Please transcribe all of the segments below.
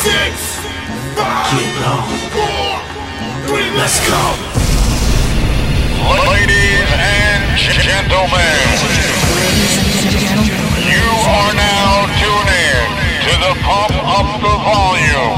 six, five, four, three, let's go. Ladies and gentlemen, you are now tuned in to the Pump Up the Volume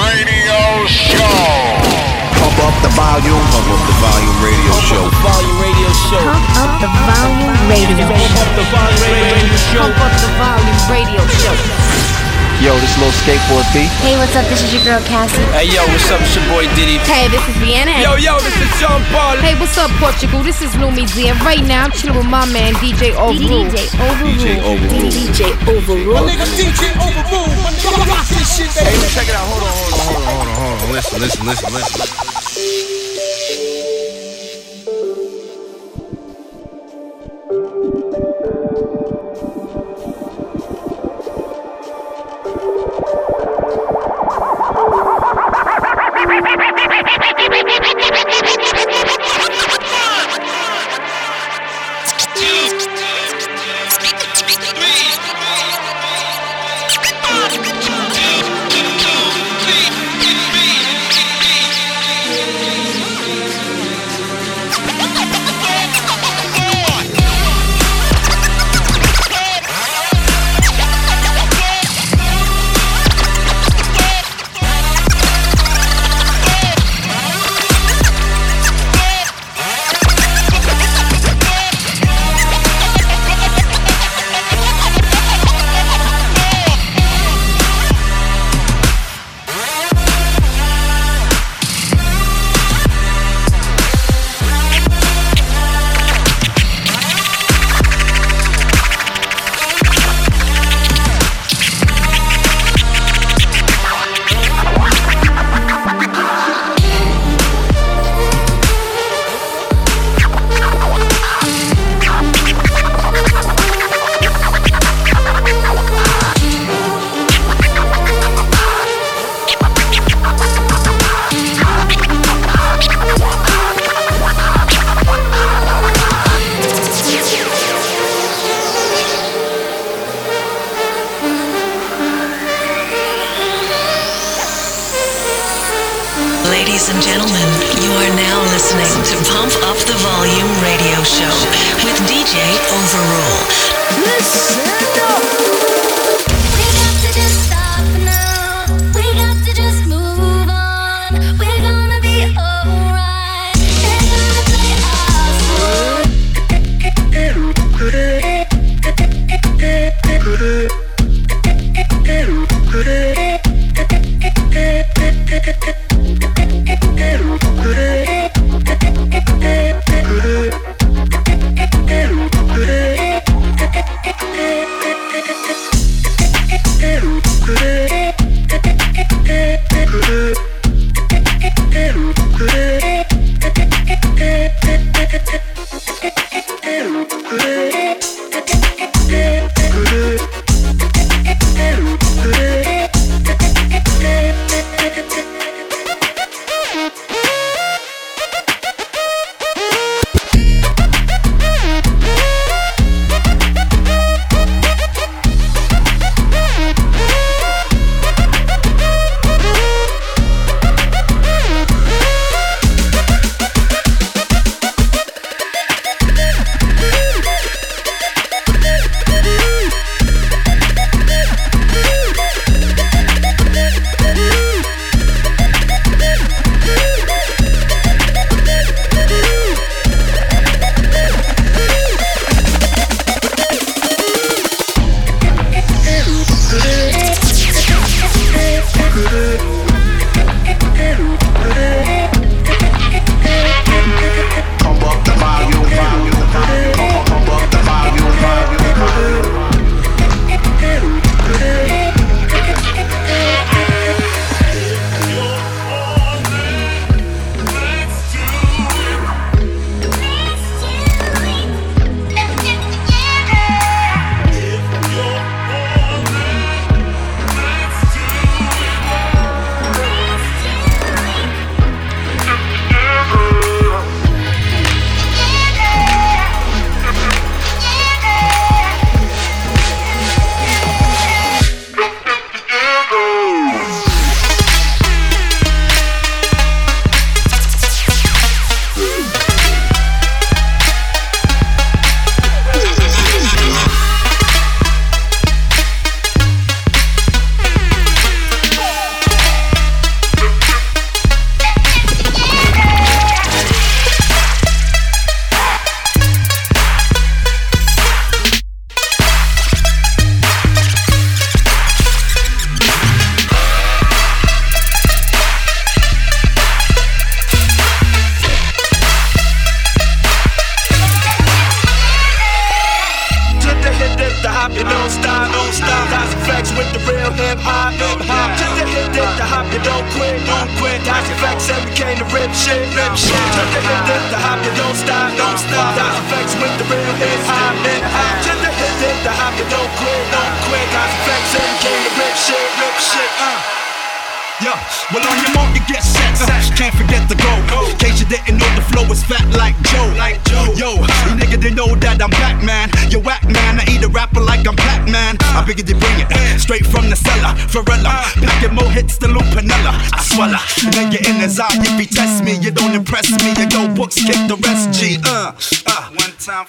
radio show. Pump up the volume. Pump up the volume radio show. Volume Radio Show. Pump up the volume radio show. Pump up the Volume Radio Show. Pump up the volume radio show. Yo, this little skateboard B. Hey, what's up? This is your girl Cassie. Hey yo, what's up? It's your boy Diddy. Hey, this is Rihanna. Yo, yo, this is John Paul. Hey, what's up, Portugal? This is Lumidee, and right now I'm chilling with my man DJ Overrule. DJ Overrule. DJ Overrule. DJ Overrule. Nigga DJ Overrule. Rock this shit, baby. Hey, check it out. Hold on, hold on, hold on, hold on, hold on. Listen, listen, listen, listen.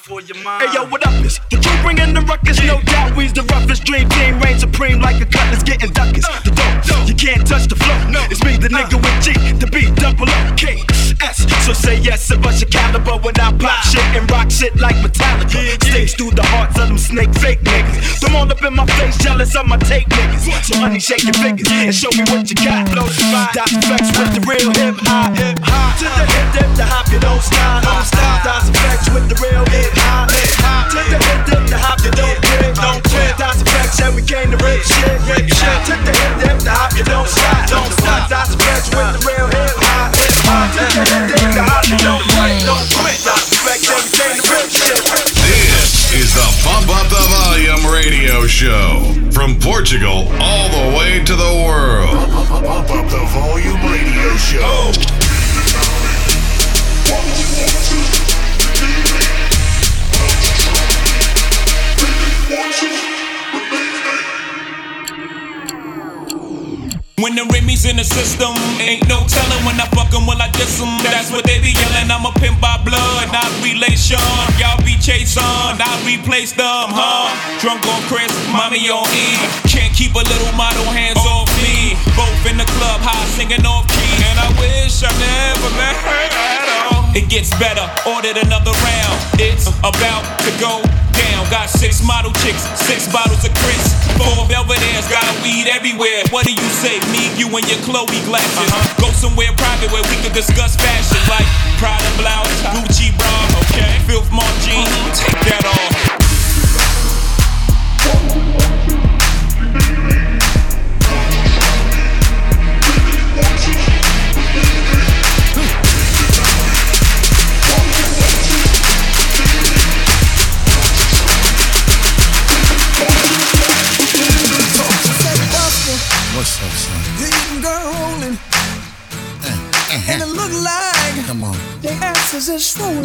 For your mind. Hey yo, what up is? The crew bringing the ruckus, no doubt. We's the roughest dream team, reign supreme like a cutlass getting duckers. Uh, the dope, you can't touch the flow. It's me, the uh. nigga with G, the B, double up, O, K, S. So say yes and bust your caliber when I pop shit and rock shit like Metallica. Sticks through the hearts of them snake fake niggas. Them all up in my face, jealous of my take niggas. So honey, shake your fingers and show me what you got. Blows your mind. Dot effects with in the system, ain't no telling when I fuck 'em, will I diss 'em? That's what they be yelling. I'm a pimp by blood, not relation. Y'all be chase on, I replace them, huh? Drunk on Cris, mommy on E. Can't keep a little model hands off me. Both in the club, high singing off key. And I wish I never met her at all. It gets better, ordered another round. It's about to go down. Got six model chicks, six bottles of Cris. Four Belvedere's, got weed everywhere. What do you say? Me, you, and your Chloe glasses. Uh-huh. Go somewhere private where we can discuss fashion, like Prada blouse, uh-huh. Gucci bra, okay? Filth Mart jeans, uh-huh. take that off.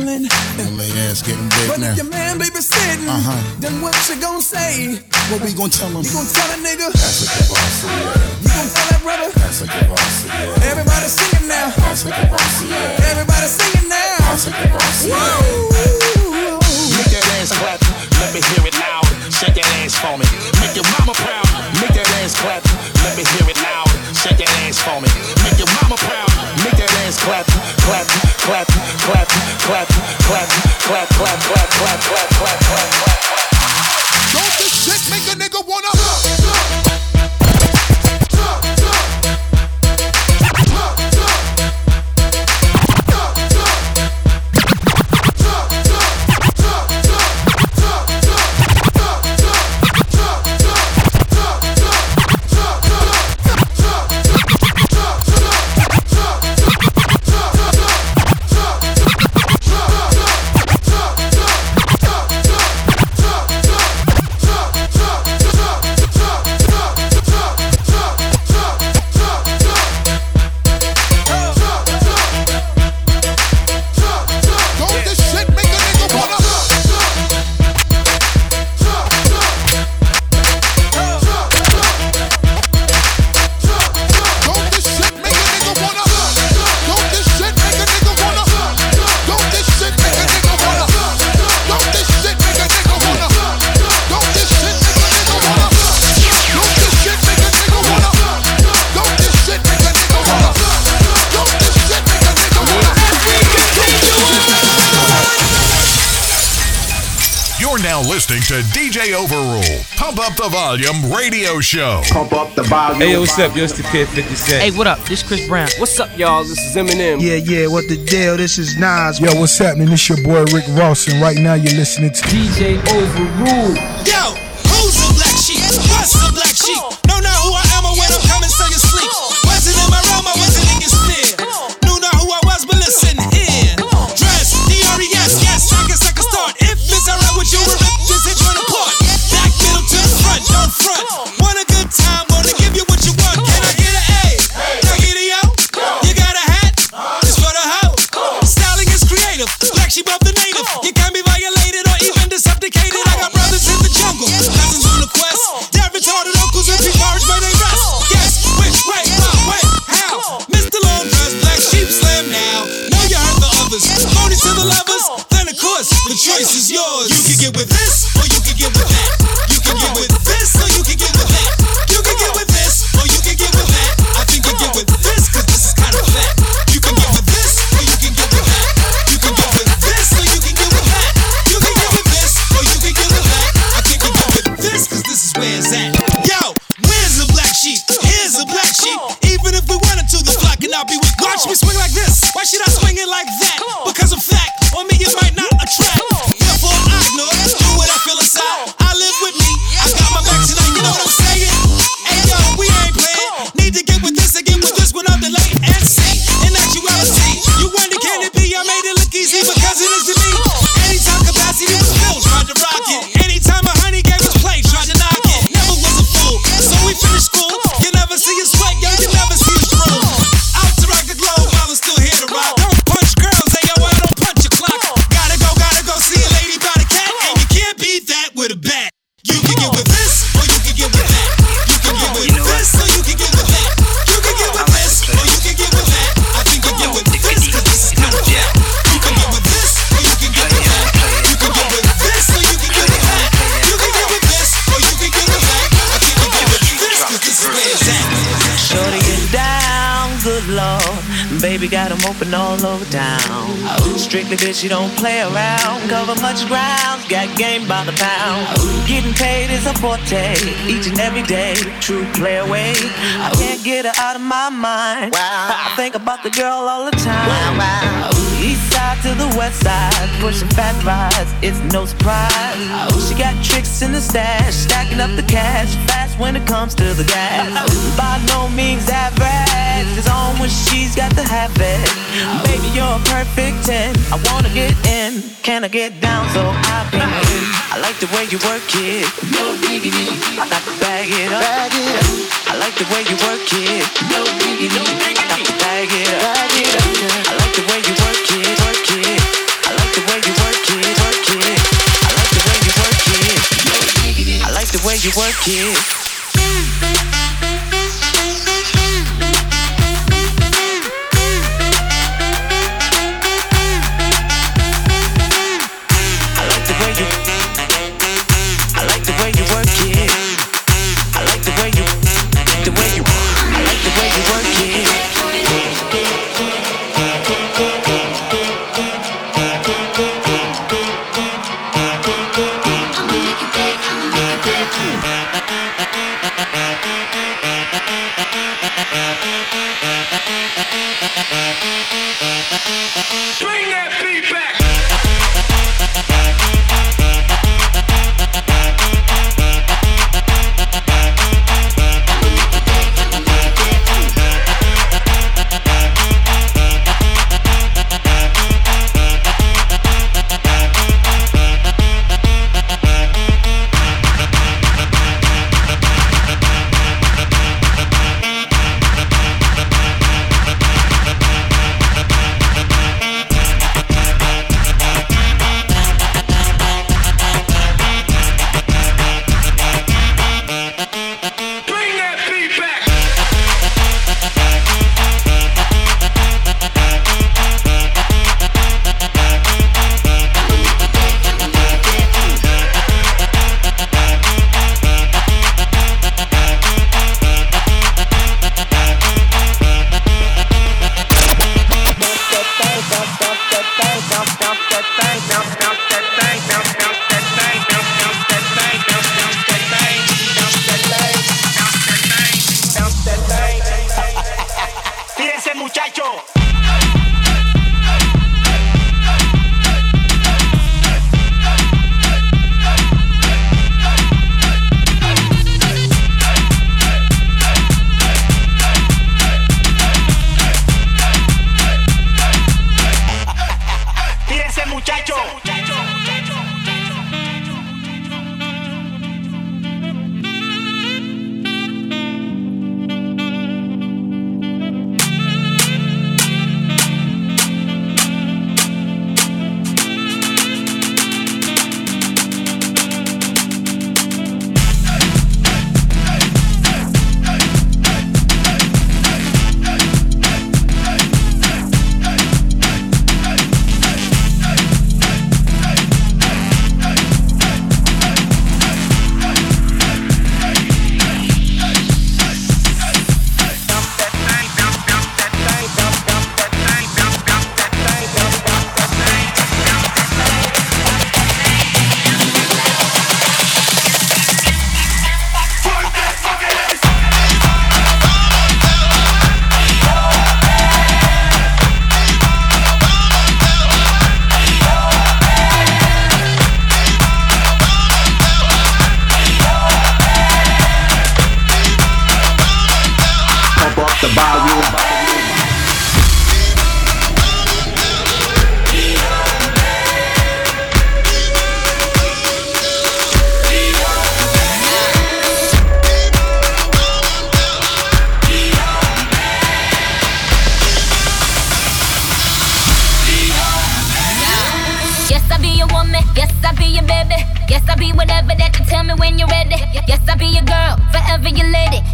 Is swollen. Your ass getting big But now. if your man babysitting, Uh-huh. then what you gonna say? What we gonna tell him? You gonna tell a nigga? That's a good boss, yeah. You gonna tell that brother? That's a good boss, yeah. Everybody singing now. That's a good boss, yeah. Everybody singing now. That's a good boss, yeah. Whoa. Make that ass clap, let me hear it loud. Shake that ass for me. Make your mama proud. Make that ass clap, let me hear it loud. Shake that ass for me. Make your mama proud. Make that ass clap, clap, clap, clap, clap, clap, clap, clap, clap, clap, clap, clap, clap, clap. Clap. Clap. Don't this shit make a nigga wanna? Don't DJ Overrule. Pump Up the Volume radio show. Pump up the volume. Hey, yo, what's up? Yo, it's the kid 50 Cent. Hey, what up? This Chris Brown. What's up, y'all? This is Eminem. Yeah, yeah, what the deal? This is Nas. Yo, what's happening? It's your boy Rick Ross, and right now you're listening to DJ Overrule. Yo, Strictly bitch, you don't play around. Cover much ground, got game by the pound. Getting paid is a forte, each and every day. True play away. I can't get her out of my mind. Wow. I think about the girl all the time. Wow. East side to the west side, pushing fat rides, it's no surprise. She got tricks in the stash, stacking up the cash, when it comes to the gas. By no means average, it's on when she's got the habit. Baby, you're a perfect 10. I wanna get in, can I get down so I can? I like the way you work it, no biggie, I got to bag it up. Bag it up. I like the way you work it, no biggie, I got to bag it up. Bag it up. I like the way you work it, work it. I like the way you work it, work it. I like the way you work it. I like the way you work it.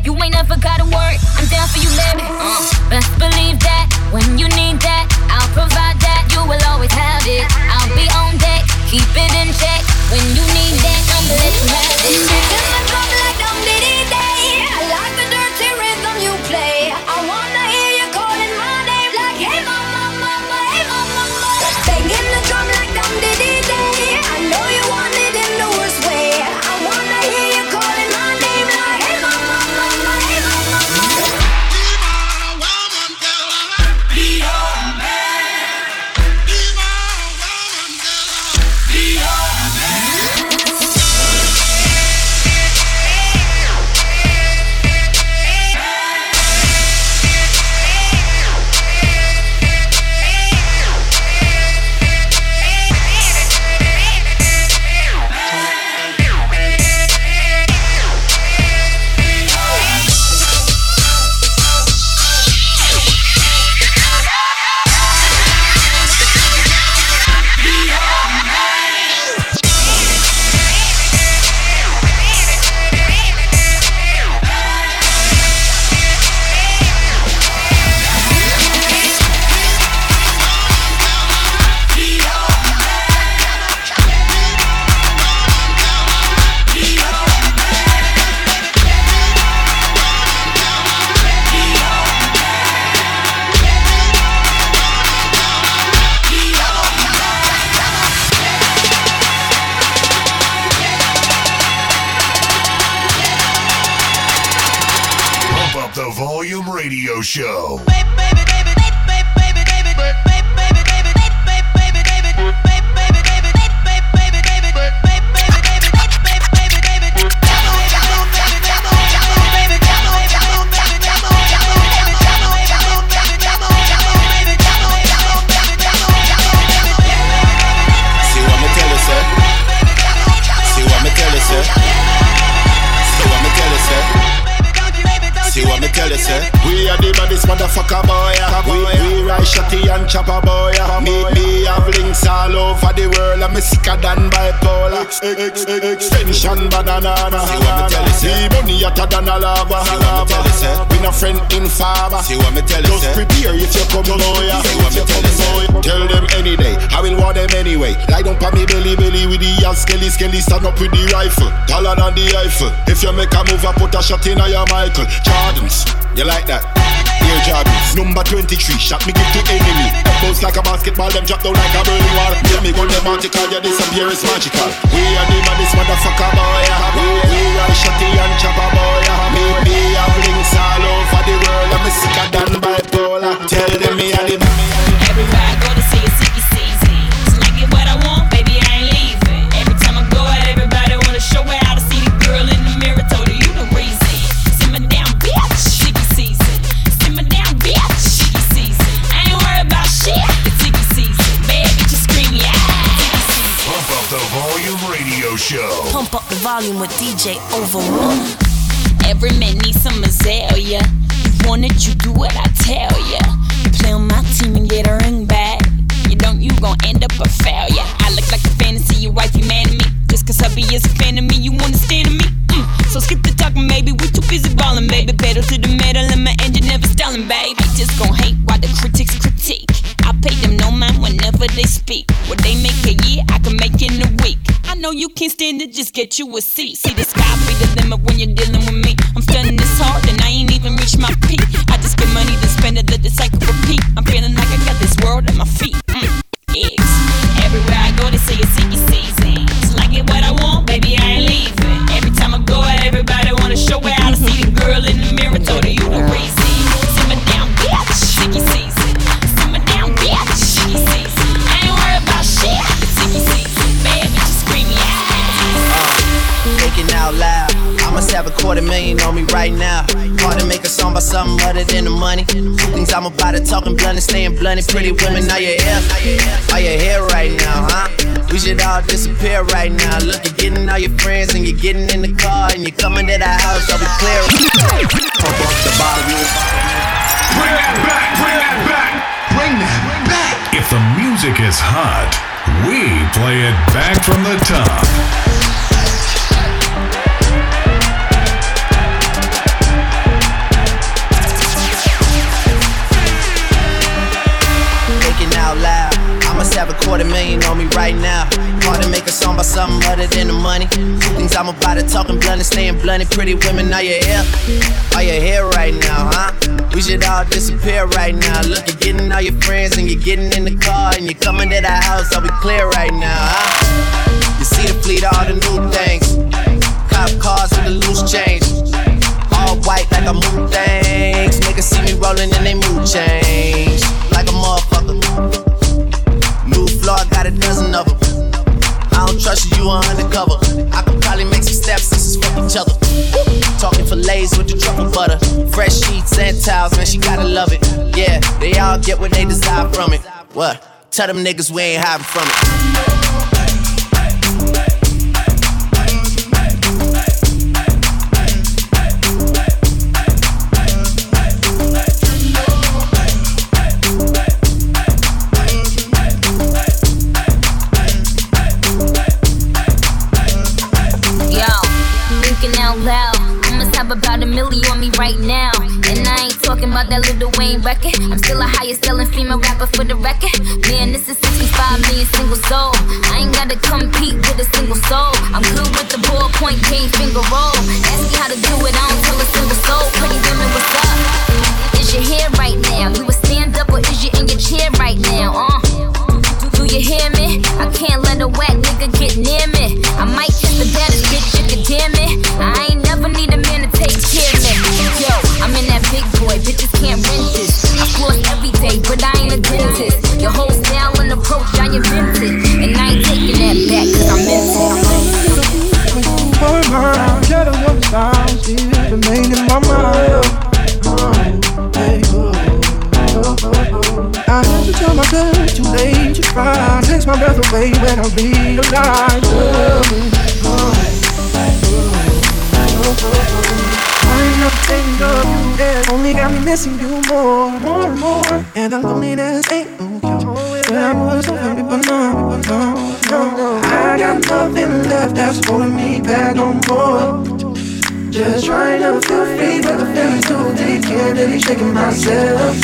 You ain't never gotta worry. I'm down for you, baby. Uh, best believe that when you need that, the volume radio show. See motherfucker boy. We, we ride shotty and chopper boy. Me, me have links all over the world. I'm sicker than bipolar. Ex, ex, ex, extension banana. See what me tell you, sir? Money hotter than a lava. See what me tell you, sir? We no friend in farmer. See what me tell you, Just prepare if you come boy. See what me tell you? Tell them any day. I will want them anyway. Lie down pa me belly belly with the ass skelly skelly. Stand up with the rifle. Taller than the Eiffel. If you make a move, I put a shot in your Michael. Jordans. You like that? Air Jordans. Number 23. Shot me give to enemy. Bounce like a basketball. Them drop down like a Berlin wall. Tell me gun them article. Your disappearance magical. We are the baddest motherfucker boy. We, we ride shotty and chopper boy. Me, me have links all over the world. I'm sicker than bipolar. Tell them me are the Everywhere I go to see a volume with DJ Overrule. Every man needs some azalea. You want it, you do what I tell ya. Play on my team and get a ring back. You don't, you gon' end up a can't stand it, just get you a seat. See the sky be the limit when you're dealing I'm about to talking blunt and staying blunt. Pretty women, are you here? Are you here right now, huh? We should all disappear right now. Look, you're getting all your friends and you're getting in the car and you're coming to the house. I'll be clear. Pump up the volume. Bring that back. Bring that back. Bring that back. If the music is hot, we play it back from the top. I must have a quarter million on me right now. Hard to make a song about something other than the money. Things I'm about to talking blunt and staying blunt. Pretty women, are you here? Are you here right now, huh? We should all disappear right now. Look, you're getting all your friends and you're getting in the car and you're coming to the house. I'll be clear right now, huh? You see the fleet, all the new things. Cop cars with the loose change. All white like a mood things. Niggas see me rolling and they mood change. Like a motherfucker. Got a dozen of them. I don't trust you, you are undercover. I could probably make some steps, this is fuck each other. Talking fillets with the truffle butter. Fresh sheets and towels, man, she gotta love it. Yeah, they all get what they desire from it. What? Tell them niggas we ain't hiding from it. Have about a million on me right now. And I ain't talking about that Lil Wayne record. I'm still a highest selling female rapper for the record. Man, this is 65 million single soul. I ain't gotta compete with a single soul. I'm good with the ballpoint cane finger roll. Ask me how to do it, I don't tell a single soul. Pretty women, what's up? Is your hair right now? You a stand up or is you in your chair right now? Uh. Do you hear me? I can't let a whack nigga get near me. I might kiss the baddest bitch you can damn it. I ain't never need a man I'm in that big boy, bitches can't rent this. I floss every day, but I ain't a dentist. Your whole style and approach, I invented. And I ain't taking that back, cause I'm into my mind. Tell them what sounds remain in my mind. Oh, oh, oh, oh, oh. I had to tell myself too late to try. Takes my breath away when I realize. Oh, oh, oh, oh. I ain't of you, yeah. Only got me missing you more, more and more. And the loneliness ain't no cure. But I was so happy, but no, no, no. I got nothing left that's holding me back no more. Just trying to feel free, but the feeling's too deep. Can't really shaking myself.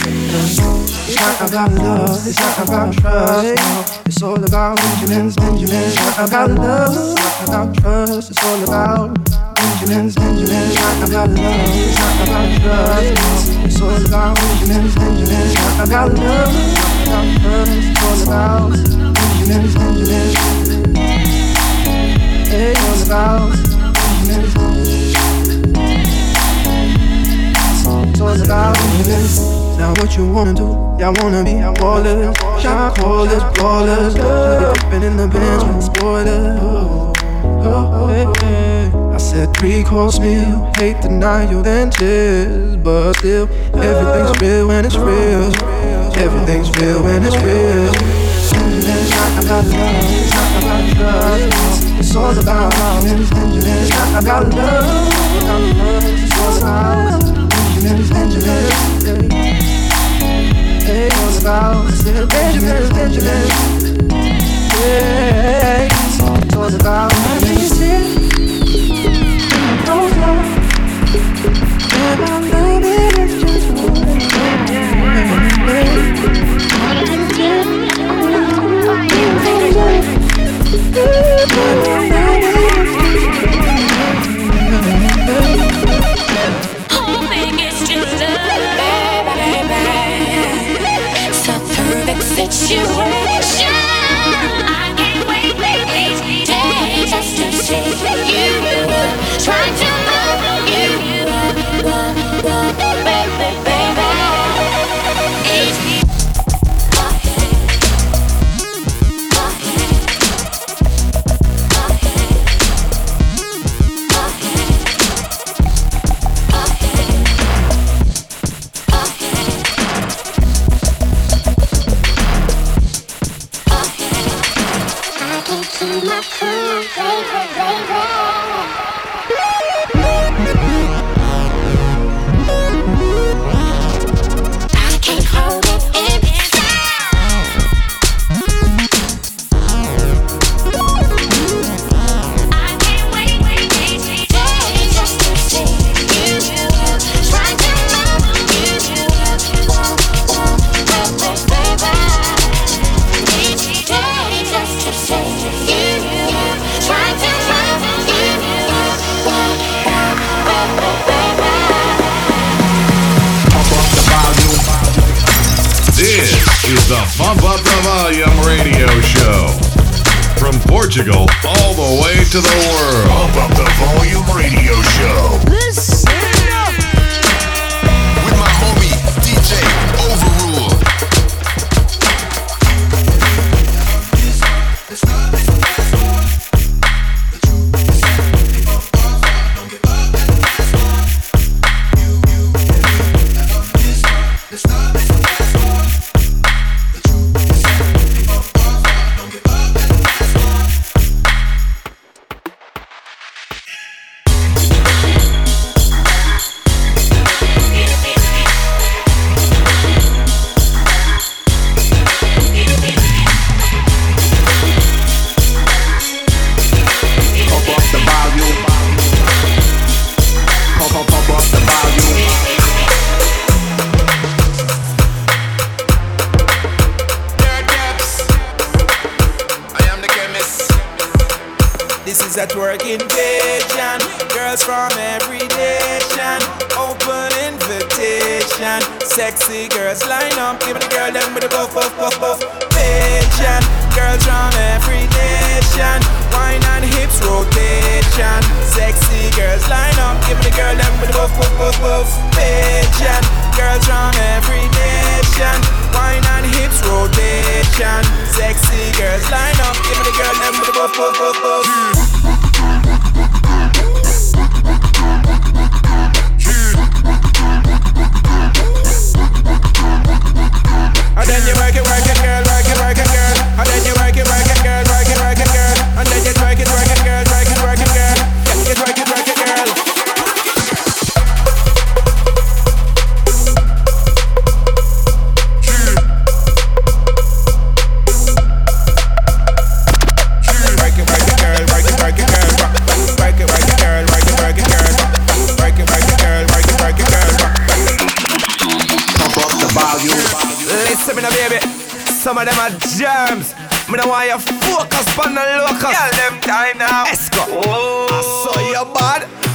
It's not about love, it's not about trust. It's all about Benjamins, Benjamins. It's not about love, it's not about trust. It's all about Benjamins, Benjamins. Not about love, it's not about trust. It's about Benjamins, Benjamins. Not about love, about trust. It's about Benjamins, Benjamins. It's all about Benjamins, Benjamins. It's about Benjamins. Now what you wanna do? Y'all wanna be ballers, shot callers, ballers. Dipping in the Benz with spoilers. Oh, oh, oh, hey, hey. I said three course meal, hate deny your dentist, but still everything's real when it's real. Everything's real when it's real. Not about love, not about trust. It's all about. It's not about love, it's all about all about still Benjamins, Benjamins. Hey, it's all about Benjamins.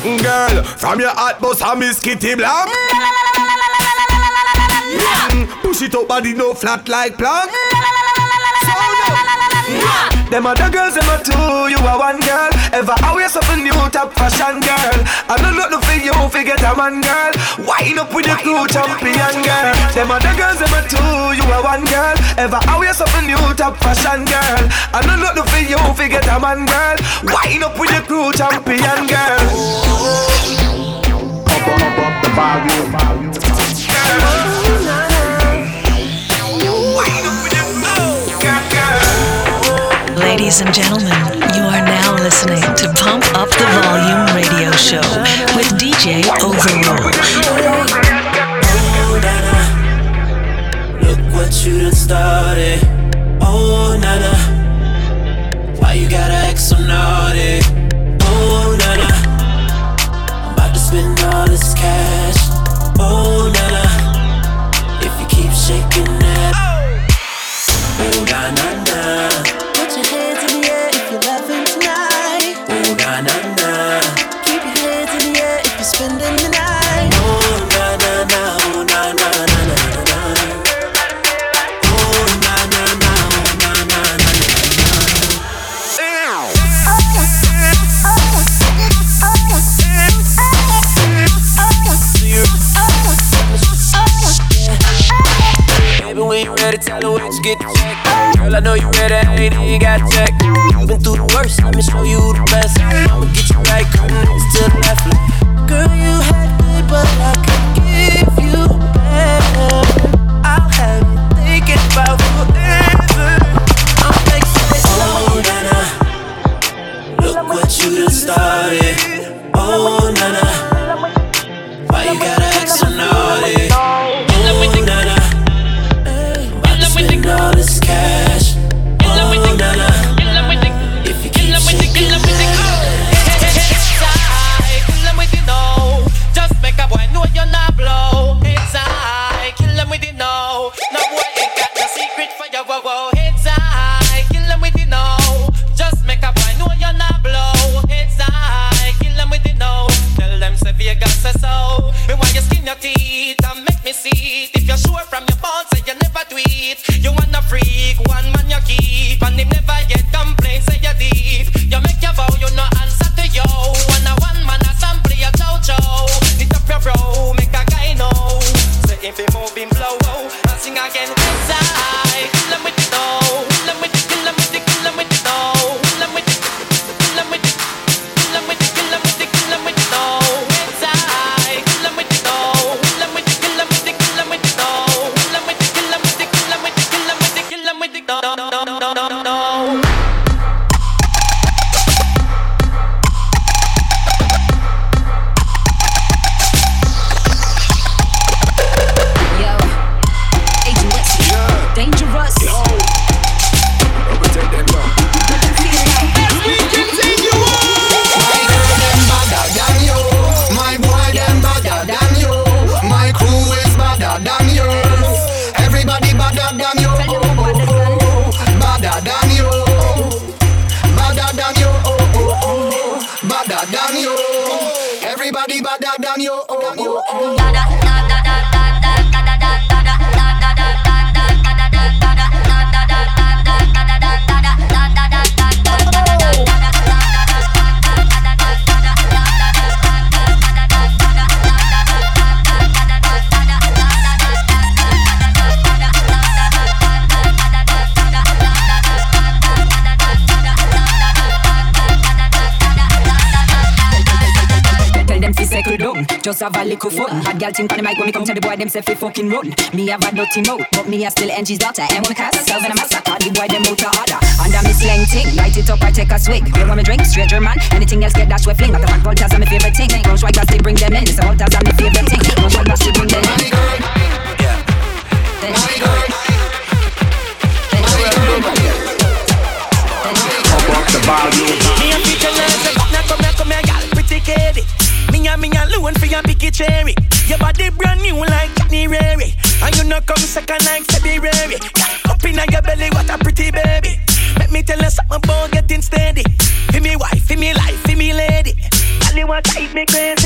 Girl. From your hot bus, I'm Miss Kitty Blanc. Mm, Push it up, body no flat like plank. Them other girls, them are two, you are one girl. Ever always something new, top fashion girl. I don't know for you, forget a man girl. Wind up with your crew, champion girl. Them other girls, them are two, you are one girl. Ever always something new, top fashion girl. I don't know for you, forget a man girl. Wind up with your crew, champion girl. Pump up, up the volume. Ladies and gentlemen, you are now listening to Pump Up the Volume radio show with DJ Overrule. Look what you done started. Oh, nana. Why you gotta act so naughty? Oh, nana. I'm about to spend all this cash. Oh, nana. If you keep shaking that. Oh, oh nana, nana. Put get the check. Girl, I know you ready, ain't got check. You've been through the worst, let me show you the best. I'ma get you right, niggas to the left. Girl, you had good, but I no, no. microphone. Hot girl think on the mic when me come to the boy, them say fi fucking run. Me have a dirty mouth, but me a still Angie's daughter. And when cast myself in a massacre, the boy them out to order. Under me slang ting, light it up, I take a swig. You want me drink? Straight German. Anything else get that with fling. But the fact Voltas are my favorite thing. Don't try to bring them in. It's a Voltas are my favorite thing. Don't try to bring them in. Yeah. Then she Then she Me and Peter Lenz, now come here, come here, girl, pretty kitty. Me and me alone for your picky cherry. Your body brand new like January. And you know come second like February. Up in your belly, what a pretty baby. Let me tell you something about getting steady. Feel me wife, feel me life, feel me lady. Tell you what type me crazy.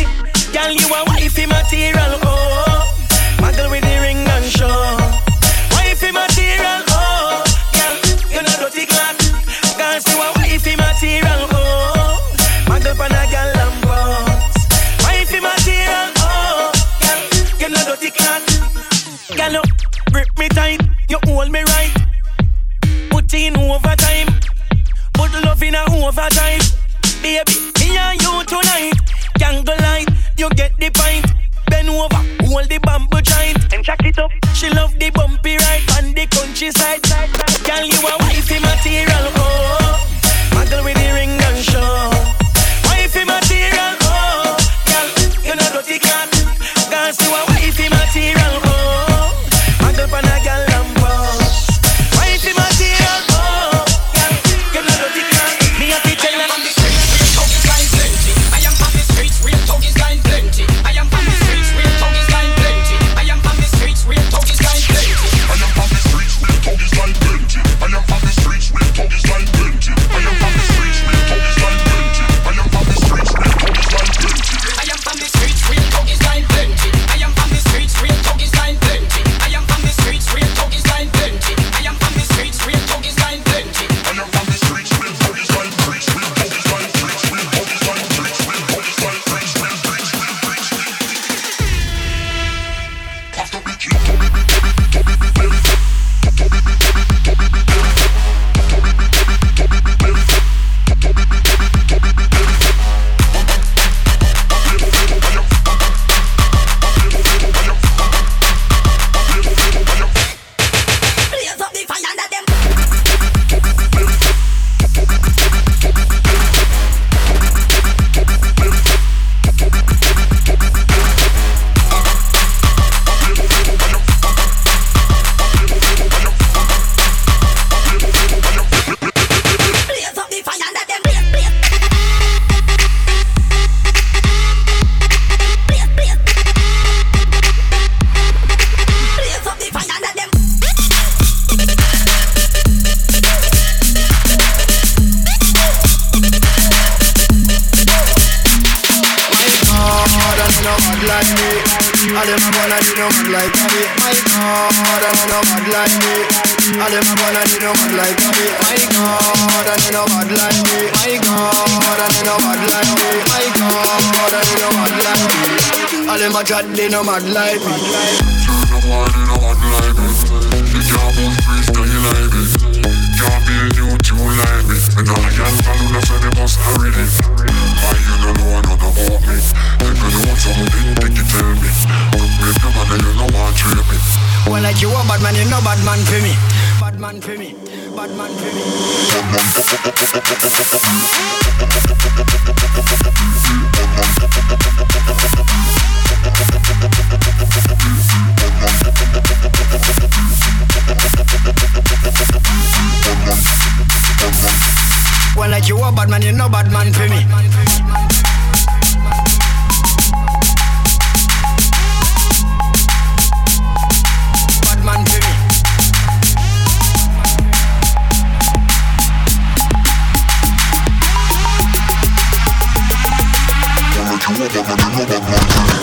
Life. like me. Well, like you a bad man, you no bad man for me. Bad man for me. Well, like you a bad man, you no bad man for me.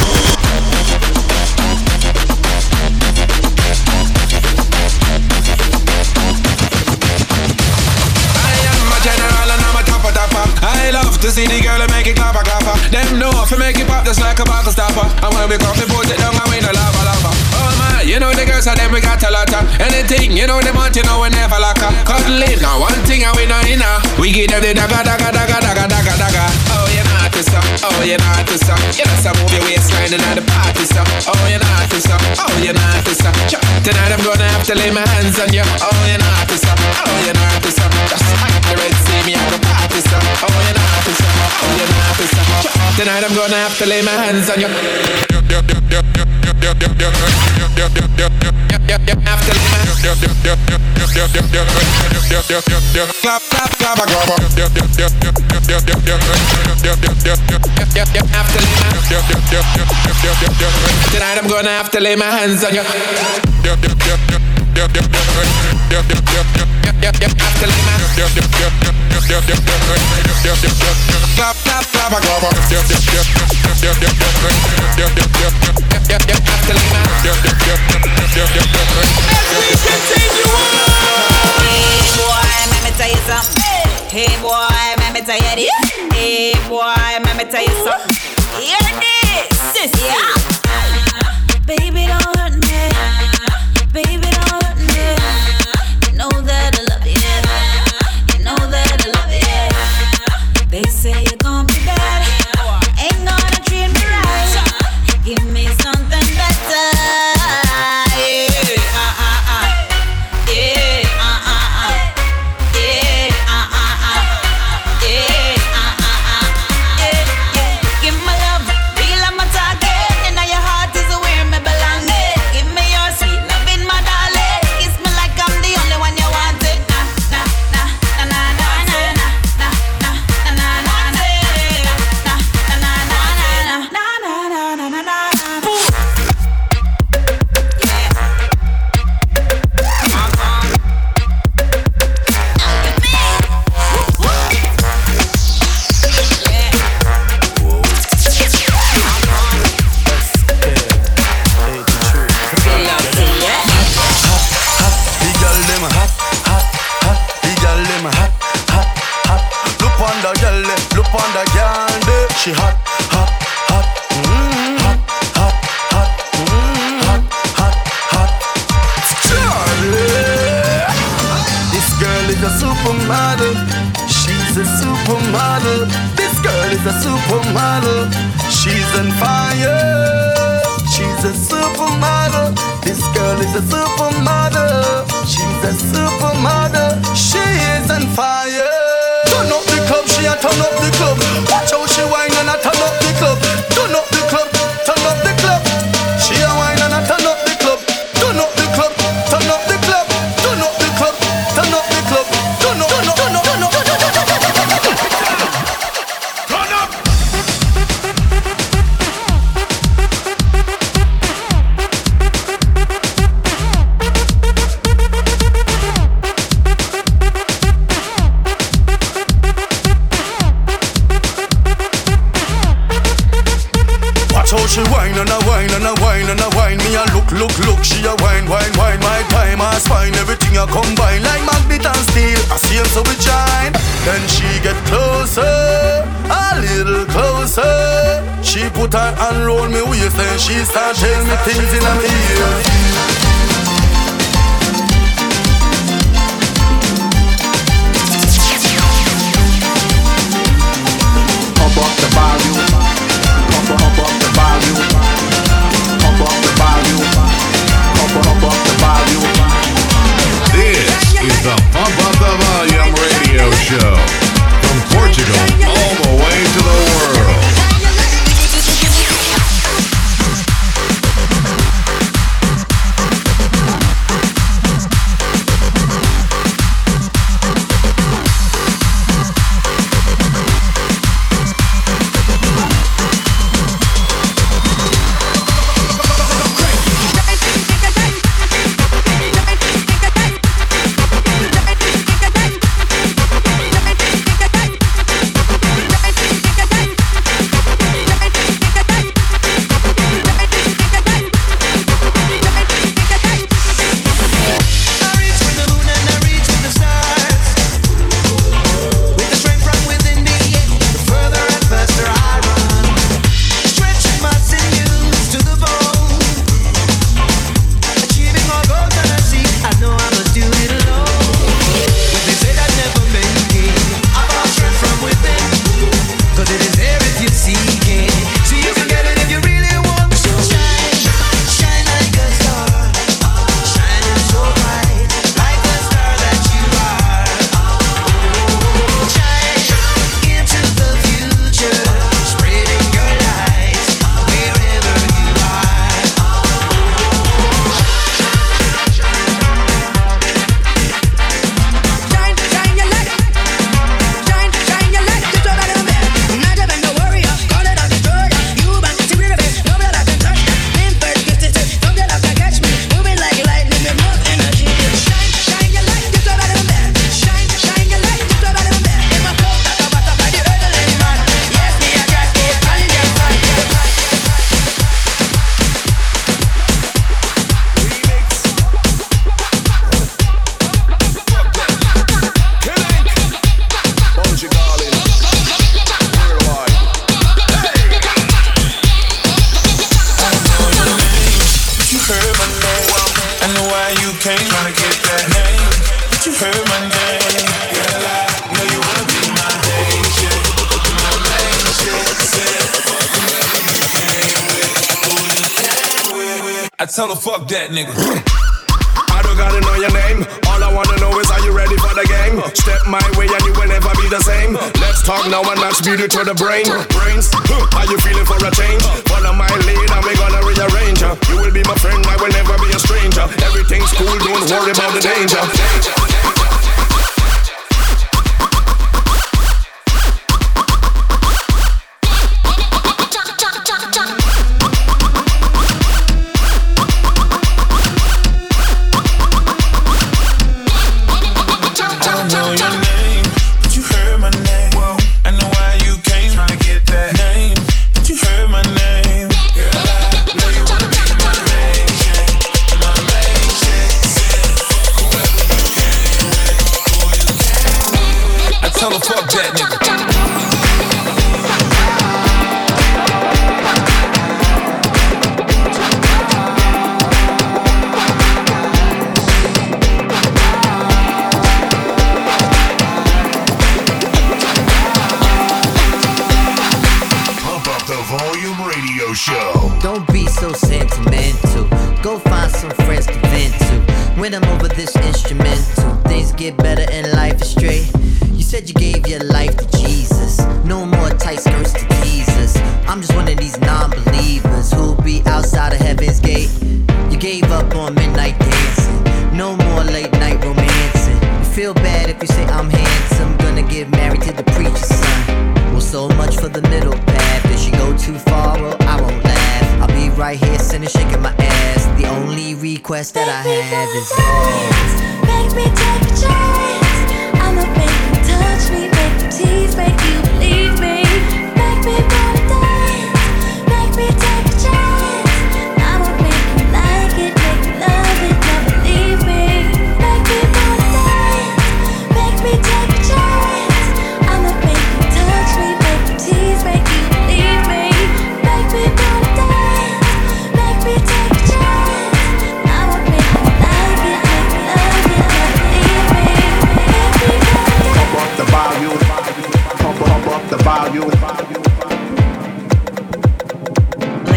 To see the girl and make it clapper clapper. Them know if make it pop just like a bottle stopper. And when we come, we put it down and we no lava lava. Oh my, you know the girls are them we got a lot of anything. You know they want, you know we never lock up. Cuddling, now one thing and we no inner. We give them the dagga dagga dagga dagga dagga dagga. Oh to stop, oh know to stop. You know some move your waistline and the party stop. Oh you know to stop, oh you know to stop. Tonight I'm gonna have to lay my hands on you. Oh you know to stop, oh you know to stop. Just like the red sea, me I go party stop. Oh you know to stop, oh you know to stop. Tonight I'm gonna have to lay my hands on you. Clap, clap, clap, clap. Tonight I'm gonna have to lay my hands on you. Hey boy, let me tell you something. Hey boy, me tell you this. Hey boy, let me tell you something. Hear this, sis. Yeah. Baby, don't I tell her fuck that nigga. I don't gotta know your name. All I wanna know is are you ready for the game? Step my way and you will never be the same. Let's talk now and match beauty to the brain. Brains, are you feeling for a change? Follow my lead and we gonna rearrange. You will be my friend, I will never be a stranger. Everything's cool, don't worry about the danger. I said you gave your life to Jesus. No more tight skirts to tease us. I'm just one of these non believers who'll be outside of heaven's gate. You gave up on midnight dancing. No more late night romancing. You feel bad if you say I'm handsome. Gonna get married to the preacher's son. Well, so much for the middle path. If she go too far, well, I won't laugh. I'll be right here, sitting, shaking my ass. The only request that I have is. Make me take a chance. I'ma you touch me, make you tease, make you believe me. Make me wanna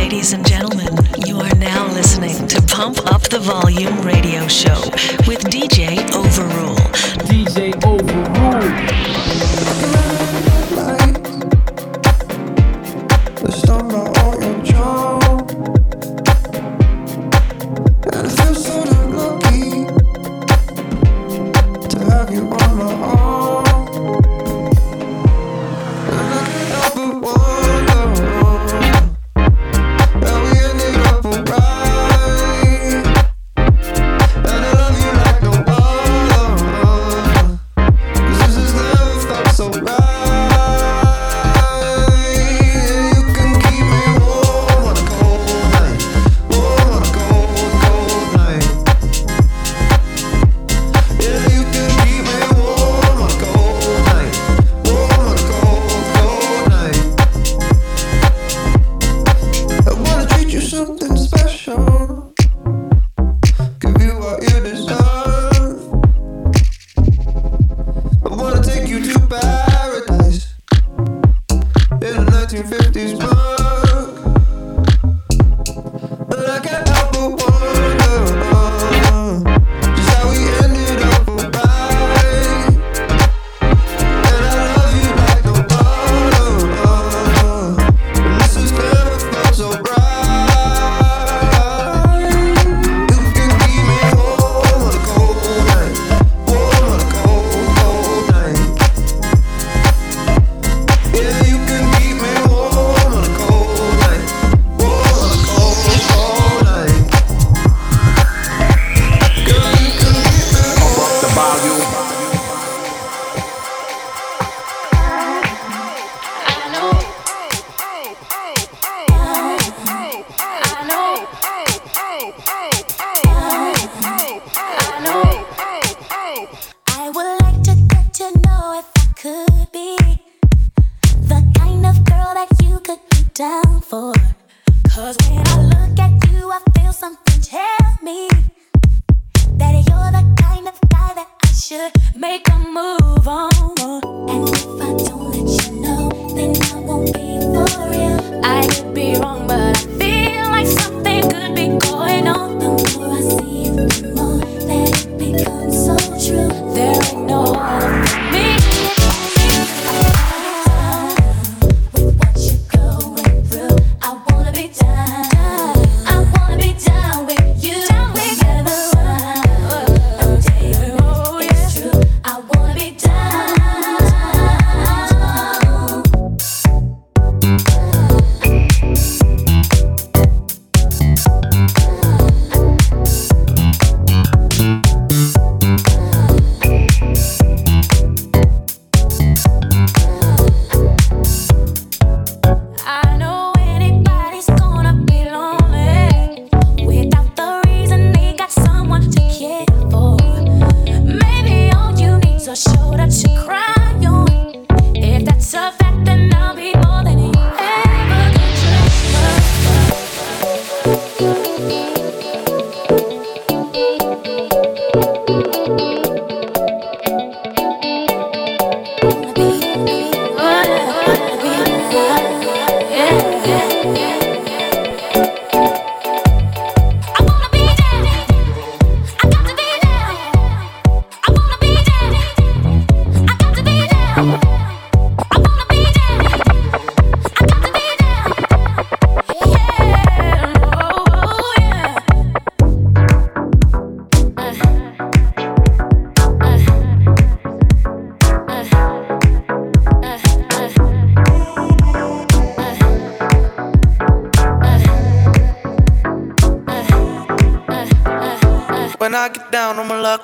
Ladies and gentlemen, you are now listening to Pump Up the Volume radio show with DJ Overrule. DJ Overrule.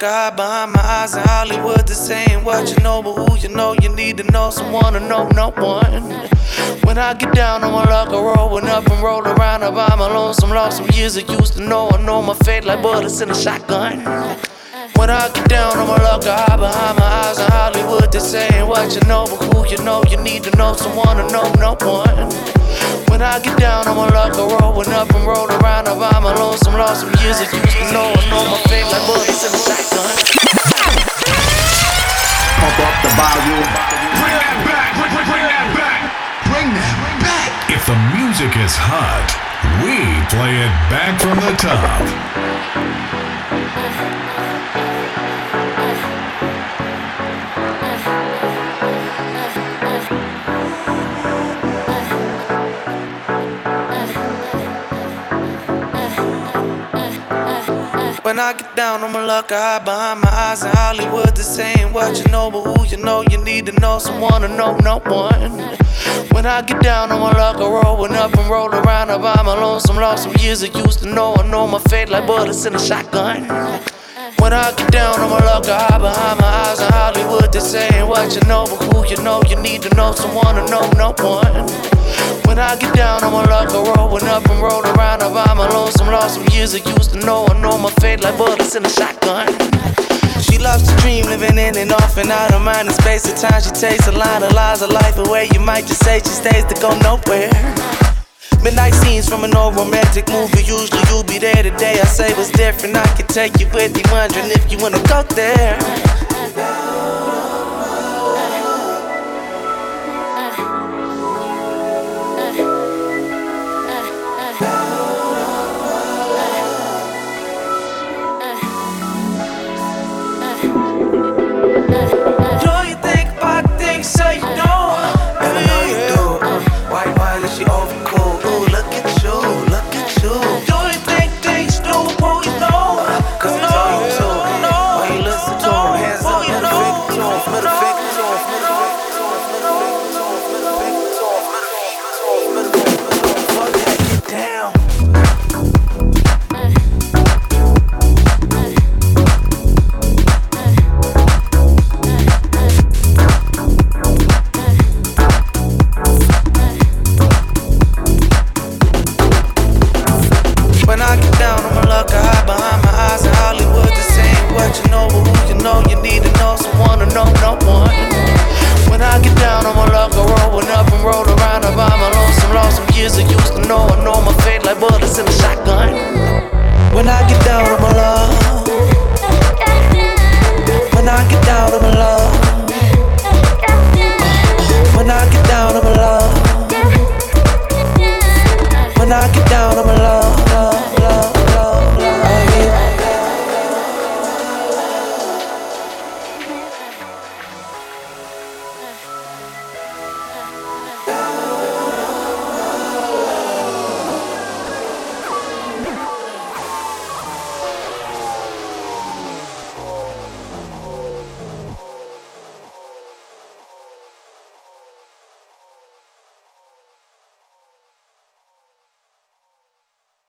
I hide behind my eyes in Hollywood. This ain't what you know, but who you know, you need to know someone to know no one. When I get down, I'ma look, I rolling up and roll around. I buy my lonesome, lost some years I used to know. I know my fate like bullets in a shotgun. When I get down, I'ma look, I hide behind my eyes in Hollywood. This ain't what you know, but who you know, you need to know someone to know no one. When I get down, I'ma look, I rolling up and roll around. I buy my lonesome, lost some years I used to know. I know my fate like bullets in a shotgun. Pump up the volume. Bring that back. Bring, bring, bring that back. Bring that back. If the music is hot, we play it back from the top. When I get down, I'ma look, I hide behind my eyes in Hollywood. This ain't what you know, but who you know, you need to know someone to know no one. When I get down, I'ma look, I rolling up and roll around. I buy my lonesome, lost some years I used to know. I know my fate like bullets in a shotgun. When I get down, I'ma look, I hide behind my eyes in Hollywood. This ain't what you know, but who you know, you need to know someone to know no one. When I get down, I'ma look, I rolling up and roll around. I buy my lonesome, lost some years I used to know. I know my fate like bullets in a shotgun. She loves to dream, living in and off and out of mind and space. At times she takes a line of lies of life away. You might just say she stays to go nowhere. Midnight scenes from an old romantic movie. Usually you'll be there today. I say what's different. I can take you with me, wondering if you wanna go there.